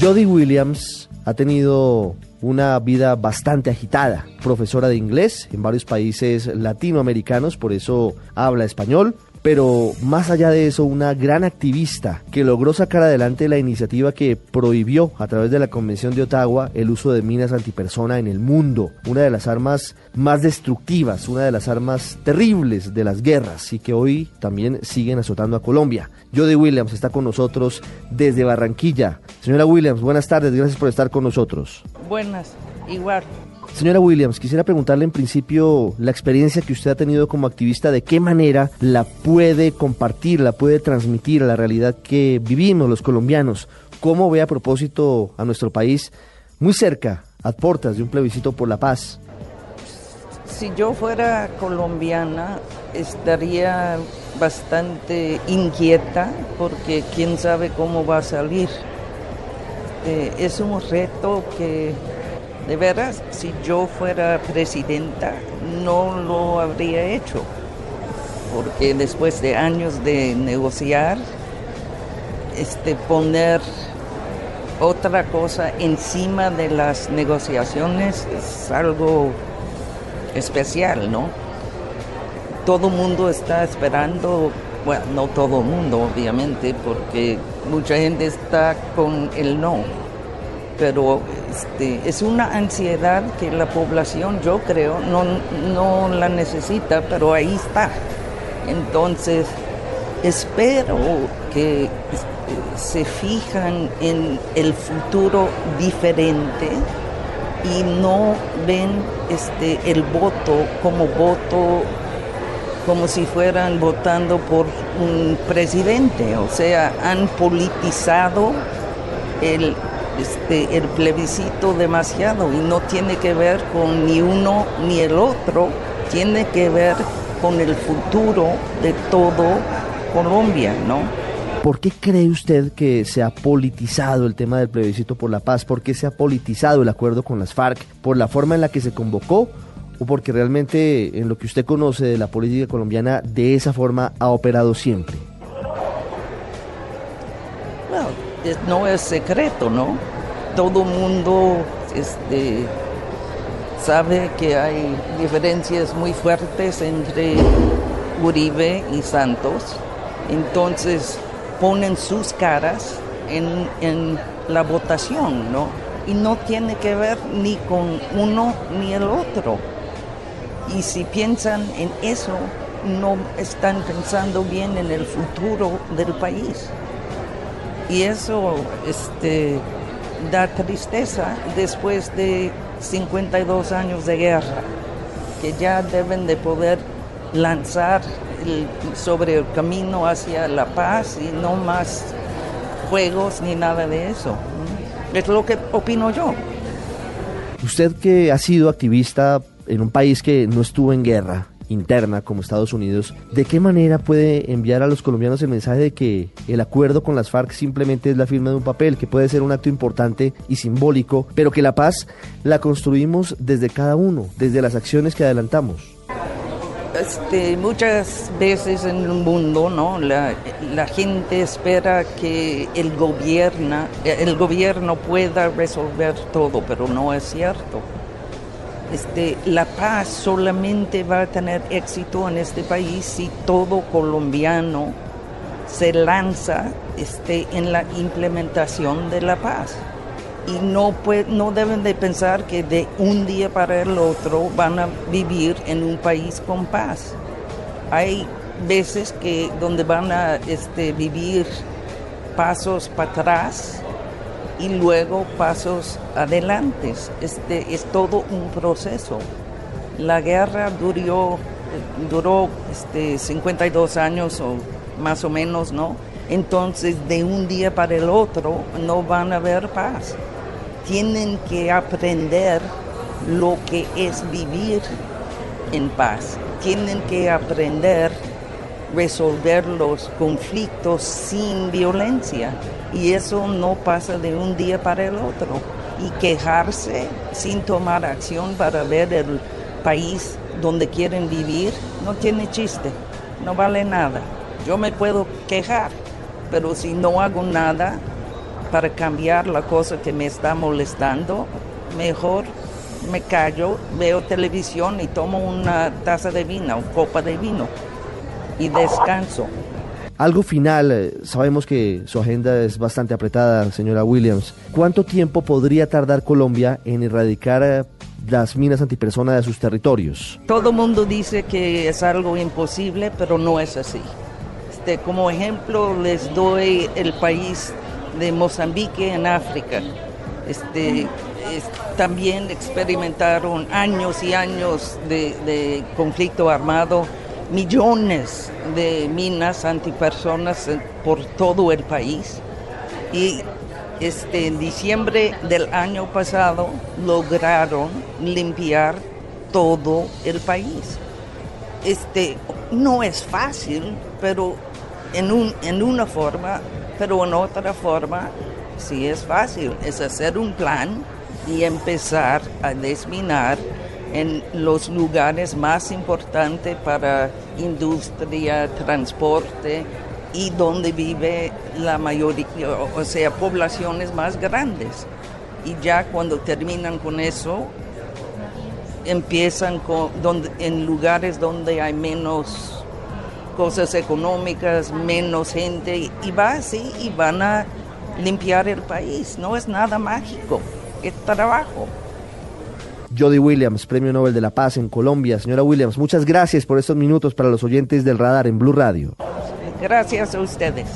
Jody Williams ha tenido una vida bastante agitada, profesora de inglés en varios países latinoamericanos, por eso habla español, pero más allá de eso, una gran activista que logró sacar adelante la iniciativa que prohibió a través de la Convención de Ottawa el uso de minas antipersona en el mundo, una de las armas más destructivas, una de las armas terribles de las guerras y que hoy también siguen azotando a Colombia. Jody Williams está con nosotros desde Barranquilla. Señora Williams, buenas tardes, gracias por estar con nosotros. Buenas, igual. Señora Williams, quisiera preguntarle en principio la experiencia que usted ha tenido como activista, de qué manera la puede compartir, la puede transmitir a la realidad que vivimos los colombianos. ¿Cómo ve a propósito a nuestro país muy cerca, a puertas de un plebiscito por la paz? Si yo fuera colombiana, estaría bastante inquieta porque quién sabe cómo va a salir. Eh, es un reto que de veras, si yo fuera presidenta, no lo habría hecho, porque después de años de negociar, este, poner otra cosa encima de las negociaciones es algo especial, ¿no? Todo mundo está esperando, bueno, no todo mundo, obviamente, porque mucha gente está con el no pero este, es una ansiedad que la población, yo creo, no, no la necesita, pero ahí está. Entonces, espero que este, se fijan en el futuro diferente y no ven este, el voto como voto como si fueran votando por un presidente, o sea, han politizado el este, el plebiscito demasiado y no tiene que ver con ni uno ni el otro, tiene que ver con el futuro de todo Colombia, ¿no? ¿Por qué cree usted que se ha politizado el tema del plebiscito por la paz? ¿Por qué se ha politizado el acuerdo con las FARC? ¿Por la forma en la que se convocó? ¿O porque realmente en lo que usted conoce de la política colombiana de esa forma ha operado siempre? No es secreto, ¿no? Todo mundo este, sabe que hay diferencias muy fuertes entre Uribe y Santos, entonces ponen sus caras en, en la votación, ¿no? Y no tiene que ver ni con uno ni el otro. Y si piensan en eso, no están pensando bien en el futuro del país. Y eso este, da tristeza después de 52 años de guerra, que ya deben de poder lanzar sobre el camino hacia la paz y no más juegos ni nada de eso. Es lo que opino yo. Usted que ha sido activista en un país que no estuvo en guerra, interna como Estados Unidos, ¿de qué manera puede enviar a los colombianos el mensaje de que el acuerdo con las FARC simplemente es la firma de un papel, que puede ser un acto importante y simbólico, pero que la paz la construimos desde cada uno, desde las acciones que adelantamos? Este, muchas veces en el mundo, ¿no? La, gente espera que el el gobierno pueda resolver todo, pero no es cierto. Este, la paz solamente va a tener éxito en este país si todo colombiano se lanza este, en la implementación de la paz. Y no, no deben de pensar que de un día para el otro van a vivir en un país con paz. Hay veces que donde van a este, vivir pasos para atrás y luego pasos adelante. Este, es todo un proceso. La guerra duró, duró este, 52 años o más o menos, ¿no? Entonces, de un día para el otro no van a haber paz. Tienen que aprender lo que es vivir en paz. Tienen que aprender resolver los conflictos sin violencia y eso no pasa de un día para el otro. Y quejarse sin tomar acción para ver el país donde quieren vivir no tiene chiste, no vale nada. Yo me puedo quejar, pero si no hago nada, para cambiar la cosa que me está molestando, mejor me callo, veo televisión y tomo una taza de vino, copa de vino y descanso. Algo final, eh, sabemos que su agenda es bastante apretada, señora Williams. ¿Cuánto tiempo podría tardar Colombia en erradicar eh, las minas antipersona de sus territorios? Todo mundo dice que es algo imposible, pero no es así. Este, como ejemplo les doy el país de Mozambique en África. Este, también experimentaron años y años de conflicto armado millones de minas antipersonas por todo el país y este, en diciembre del año pasado lograron limpiar todo el país. Este, no es fácil, pero en, un, en una forma, pero en otra forma sí es fácil. Es hacer un plan y empezar a desminar en los lugares más importantes para industria, transporte y donde vive la mayoría, o sea, poblaciones más grandes. Y ya cuando terminan con eso, empiezan con, donde, en lugares donde hay menos cosas económicas, menos gente, y va así y van a limpiar el país. No es nada mágico, es trabajo. Jody Williams, Premio Nobel de la Paz en Colombia. Señora Williams, muchas gracias por estos minutos para los oyentes del radar en Blue Radio. Gracias a ustedes.